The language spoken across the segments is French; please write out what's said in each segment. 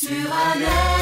sur un air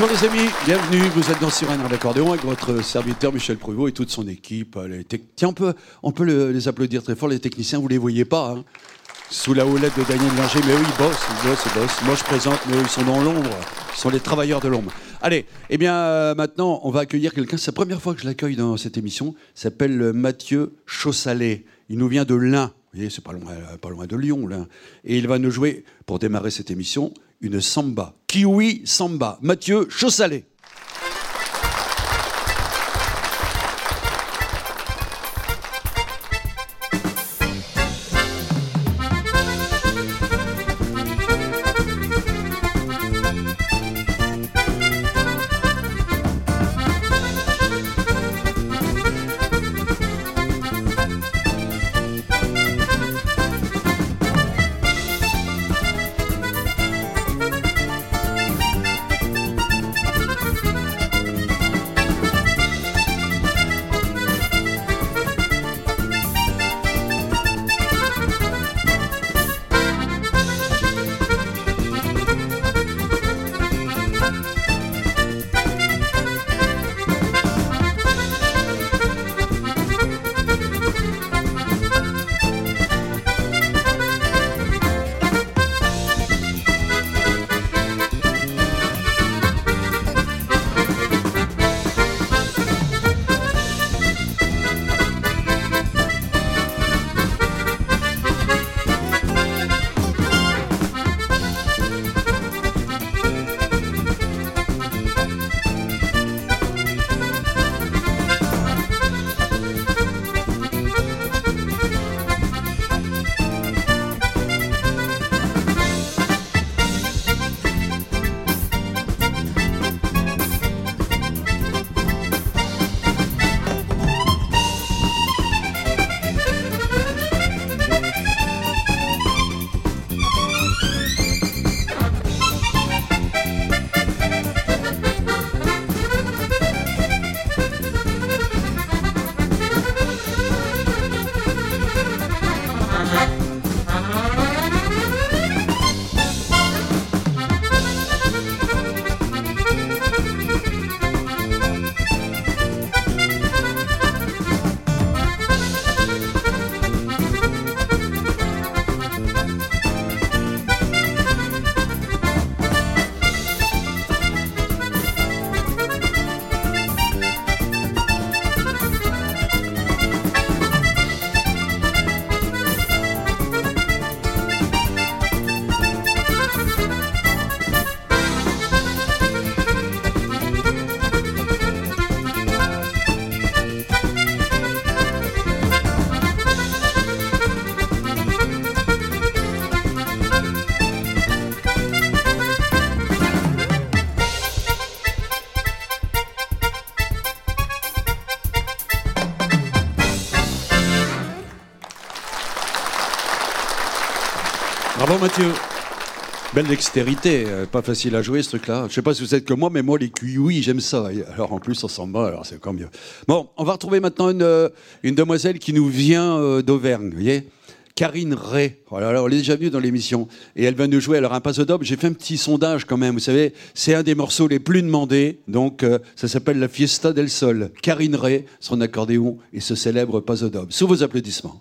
Bonjour les amis, bienvenue. Vous êtes dans Sur un air d'accordéon avec votre serviteur Michel Pruvot et toute son équipe. Tec- Tiens, on peut, on peut le- les applaudir très fort. Les techniciens, vous les voyez pas. hein. Sous la houlette de Daniel Linger, mais eux, ils bossent, ils bossent, ils bossent. Moi, je présente, mais ils sont dans l'ombre. Ils sont les travailleurs de l'ombre. Allez, eh bien, euh, maintenant, on va accueillir quelqu'un. C'est la première fois que je l'accueille dans cette émission. Il s'appelle euh, Mathieu Chaussalet. Il nous vient de l'Ain. Vous voyez, c'est pas loin, euh, pas loin de Lyon, l'Ain. Et il va nous jouer, pour démarrer cette émission, une samba. Kiwi Samba. Mathieu Chaussalet. Mathieu. Belle dextérité, euh, pas facile à jouer ce truc-là. Je sais pas si vous êtes comme moi, mais moi les kiwis, j'aime ça. Alors en plus on s'en bat, alors c'est encore mieux. Bon, on va retrouver maintenant une, euh, demoiselle qui nous vient euh, d'Auvergne, vous voyez? Karine Ray. Alors, elle est déjà venue dans l'émission et elle va nous jouer. Alors un paso doble, j'ai fait un petit sondage quand même. Vous savez, c'est un des morceaux les plus demandés. Donc ça s'appelle la Fiesta del Sol. Karine Ray, son accordéon et ce célèbre doble. Sous vos applaudissements.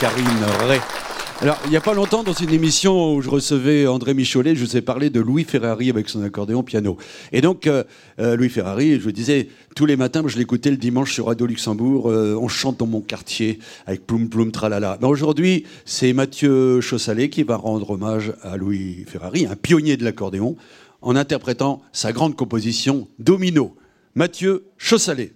Karine Ray. Alors, il n'y a pas longtemps, dans une émission où je recevais André Micholet, je vous ai parlé de Louis Ferrari avec son accordéon piano. Et donc, euh, euh, Louis Ferrari, je vous disais, tous les matins, je l'écoutais le dimanche sur Radio Luxembourg, euh, on chante dans mon quartier avec Ploum Ploum Tralala. Ben, Aujourd'hui, c'est Mathieu Chaussalet qui va rendre hommage à Louis Ferrari, un pionnier de l'accordéon, en interprétant sa grande composition Domino. Mathieu Chaussalet.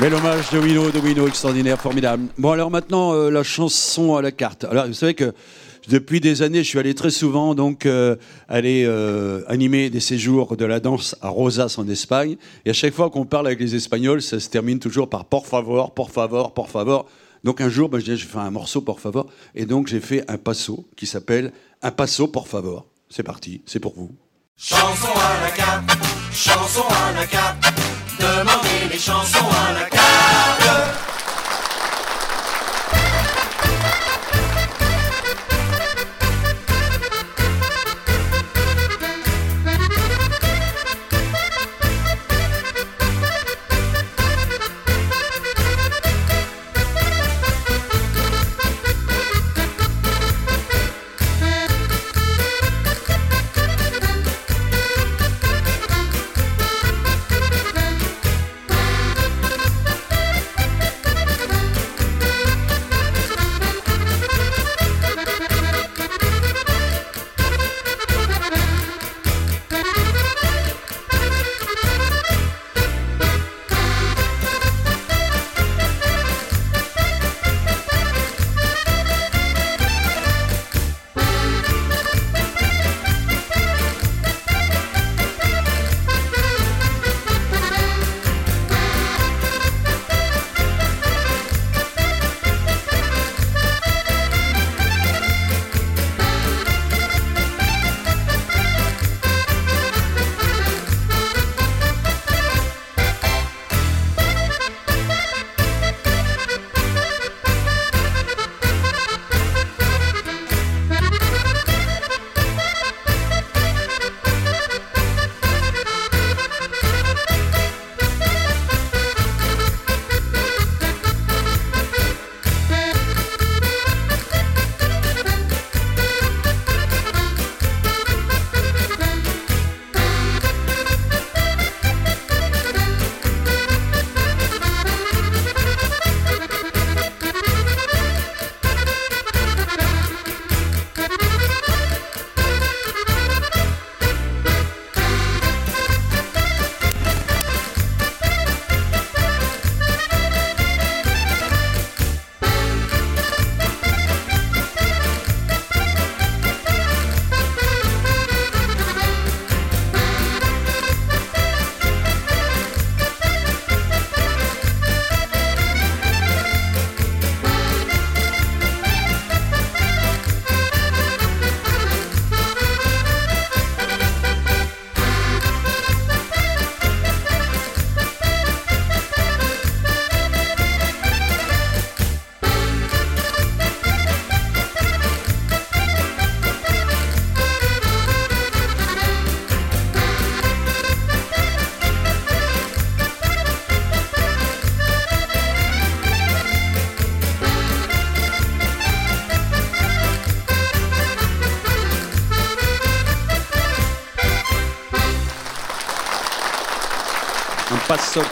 Bel hommage de Wino, de Wino, extraordinaire, formidable. Bon alors maintenant, euh, la chanson à la carte. Alors vous savez que depuis des années, je suis allé très souvent donc euh, aller euh, animer des séjours de la danse à Rosas en Espagne. Et à chaque fois qu'on parle avec les Espagnols, ça se termine toujours par por favor, por favor, por favor. Donc un jour, ben, je vais faire un morceau por favor. Et donc j'ai fait un passo qui s'appelle Un passo por favor. C'est parti, c'est pour vous. Chanson à la carte, chanson à la carte, demandez les chansons à la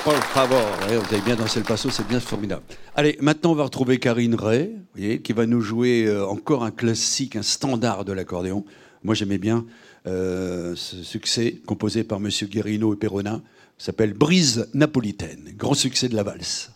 por. Ouais, vous avez bien dansé le passo, c'est bien formidable. Allez, maintenant on va retrouver Karine Ray, qui va nous jouer euh, encore un classique, un standard de l'accordéon. Moi j'aimais bien euh, ce succès composé par Monsieur Guérino et Perona, s'appelle Brise napolitaine, grand succès de la valse.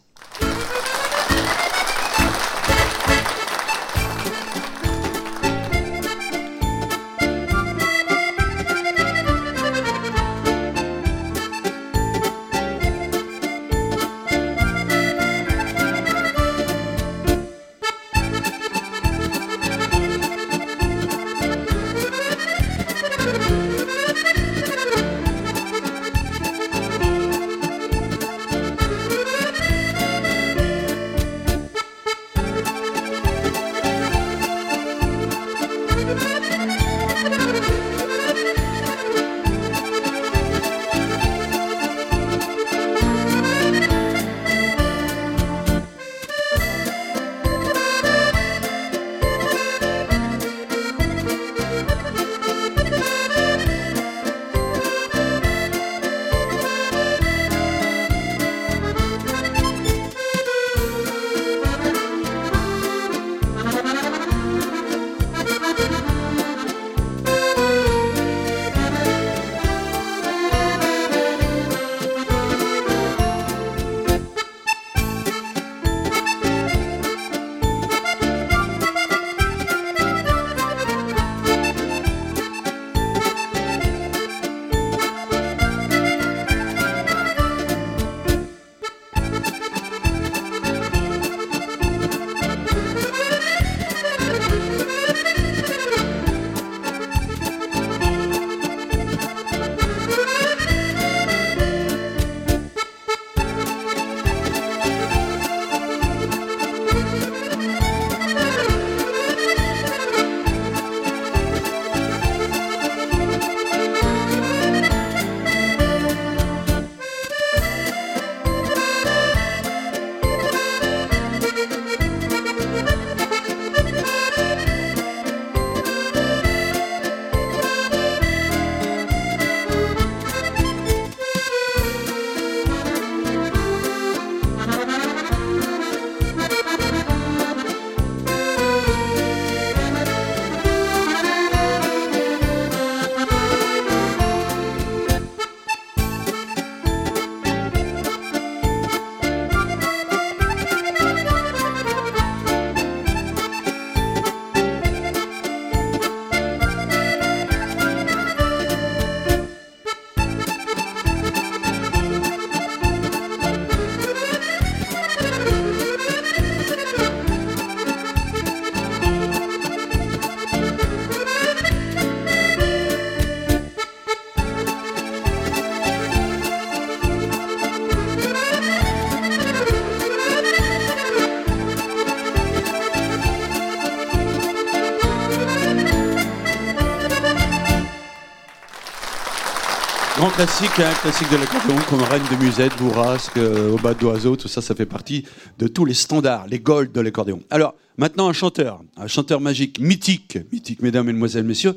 Classique, hein, classique de l'accordéon, comme Reine de Musette, Bourrasque, euh, Au bas d'oiseau, tout ça, ça fait partie de tous les standards, les golds de l'accordéon. Alors, maintenant, un chanteur, un chanteur magique, mythique, mythique, mesdames, mesdemoiselles, messieurs.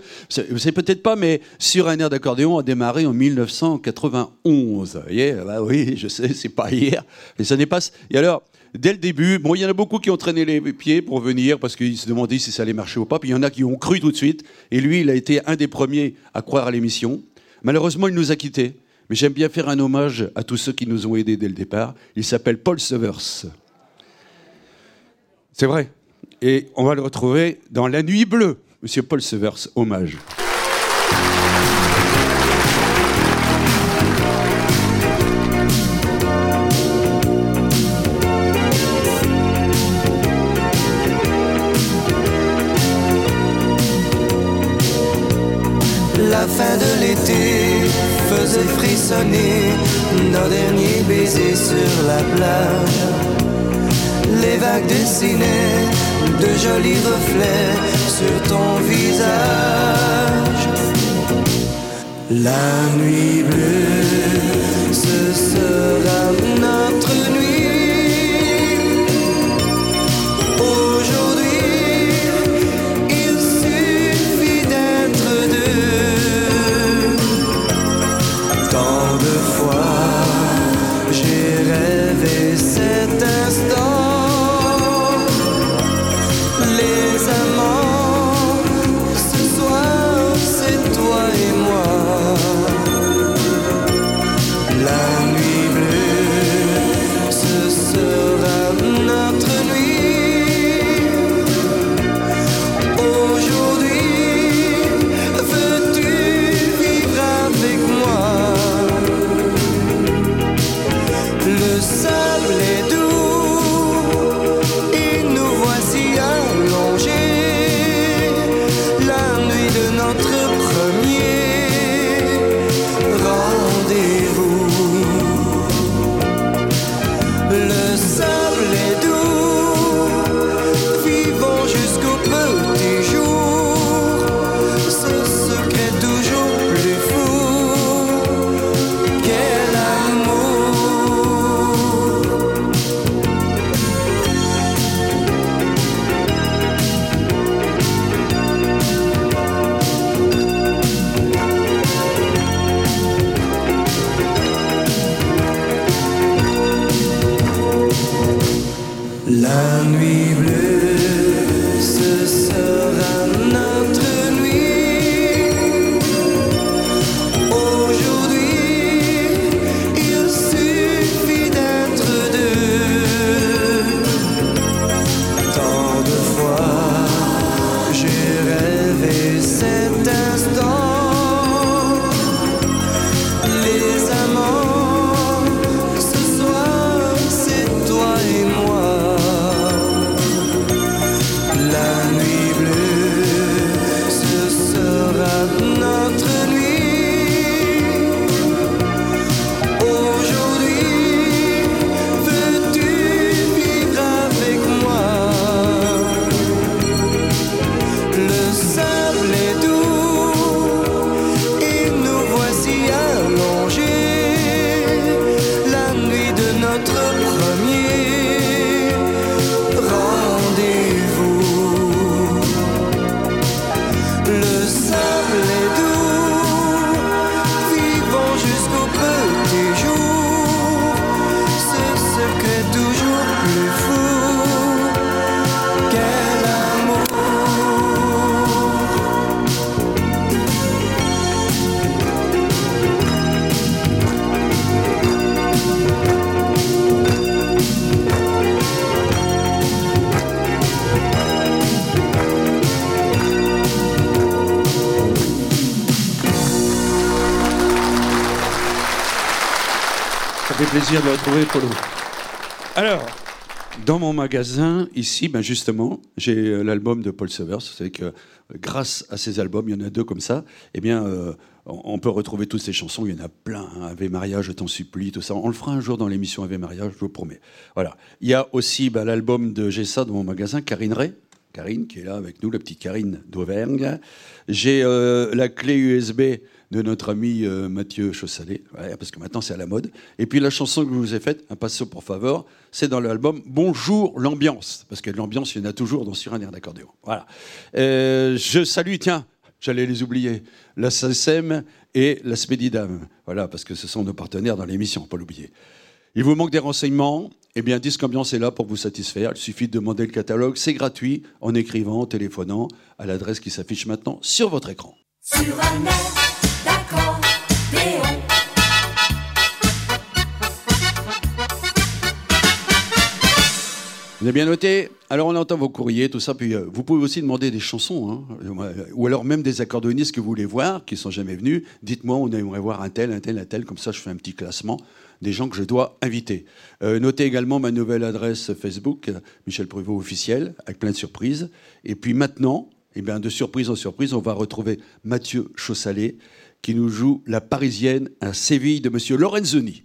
Vous savez peut-être pas, mais Sur un air d'accordéon a démarré en 1991. Vous voyez, oui, je sais, c'est pas hier, mais ça n'est pas. Et alors, dès le début, bon, il y en a beaucoup qui ont traîné les pieds pour venir parce qu'ils se demandaient si ça allait marcher ou pas. Puis il y en a qui ont cru tout de suite. Et lui, il a été un des premiers à croire à l'émission. Malheureusement, il nous a quittés. Mais j'aime bien faire un hommage à tous ceux qui nous ont aidés dès le départ. Il s'appelle Paul Severs. C'est vrai. Et on va le retrouver dans La Nuit Bleue. Monsieur Paul Severs, hommage. La nuit bleue, Bible, ce sera. De retrouver. Alors, dans mon magasin, ici, ben justement, j'ai euh, l'album de Paul Severs. Vous savez que euh, grâce à ces albums, il y en a deux comme ça, eh bien, euh, on peut retrouver toutes ces chansons. Il y en a plein. hein. Ave Maria, je t'en supplie, tout ça. On le fera un jour dans l'émission Ave Maria, je vous promets. Voilà. Il y a aussi ben, l'album de ça dans mon magasin, Karine Ray. Karine, qui est là avec nous, la petite Karine d'Auvergne. J'ai la clé USB de notre ami euh, Mathieu Chaussalet, parce que maintenant c'est à la mode. Et puis la chanson que je vous ai faite, un passo pour favor, c'est dans l'album Bonjour l'ambiance, parce que l'ambiance, il y en a toujours dans Sur un air d'accordéon. Voilà. Euh, je salue, tiens, j'allais les oublier, la SACEM et la Spédidam. Voilà, parce que ce sont nos partenaires dans l'émission, pas l'oublier. Il vous manque des renseignements? Eh bien, Disque Ambiance est là pour vous satisfaire. Il suffit de demander le catalogue. C'est gratuit en écrivant, en téléphonant à l'adresse qui s'affiche maintenant sur votre écran. Sur un air. Vous avez bien noté Alors, on entend vos courriers, tout ça. Puis, euh, vous pouvez aussi demander des chansons, hein. Euh, ou alors même des accordéonistes que vous voulez voir, qui sont jamais venus. Dites-moi, on aimerait voir un tel, un tel, un tel. Comme ça, je fais un petit classement des gens que je dois inviter. Euh, notez également ma nouvelle adresse Facebook, Michel Pruvot officiel, avec plein de surprises. Et puis maintenant, eh bien, de surprise en surprise, on va retrouver Mathieu Chaussalet, qui nous joue la Parisienne à Séville de Monsieur Lorenzoni.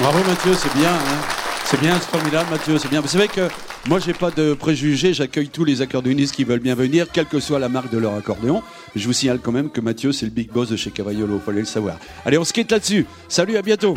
Bravo Mathieu, c'est bien. hein. C'est bien, c'est formidable Mathieu, c'est bien. C'est vrai que moi j'ai pas de préjugés, j'accueille tous les accordéonistes qui veulent bien venir, quelle que soit la marque de leur accordéon. Je vous signale quand même que Mathieu c'est le big boss de chez Cavaiolo, fallait le savoir. Allez, on se quitte là-dessus. Salut, à bientôt.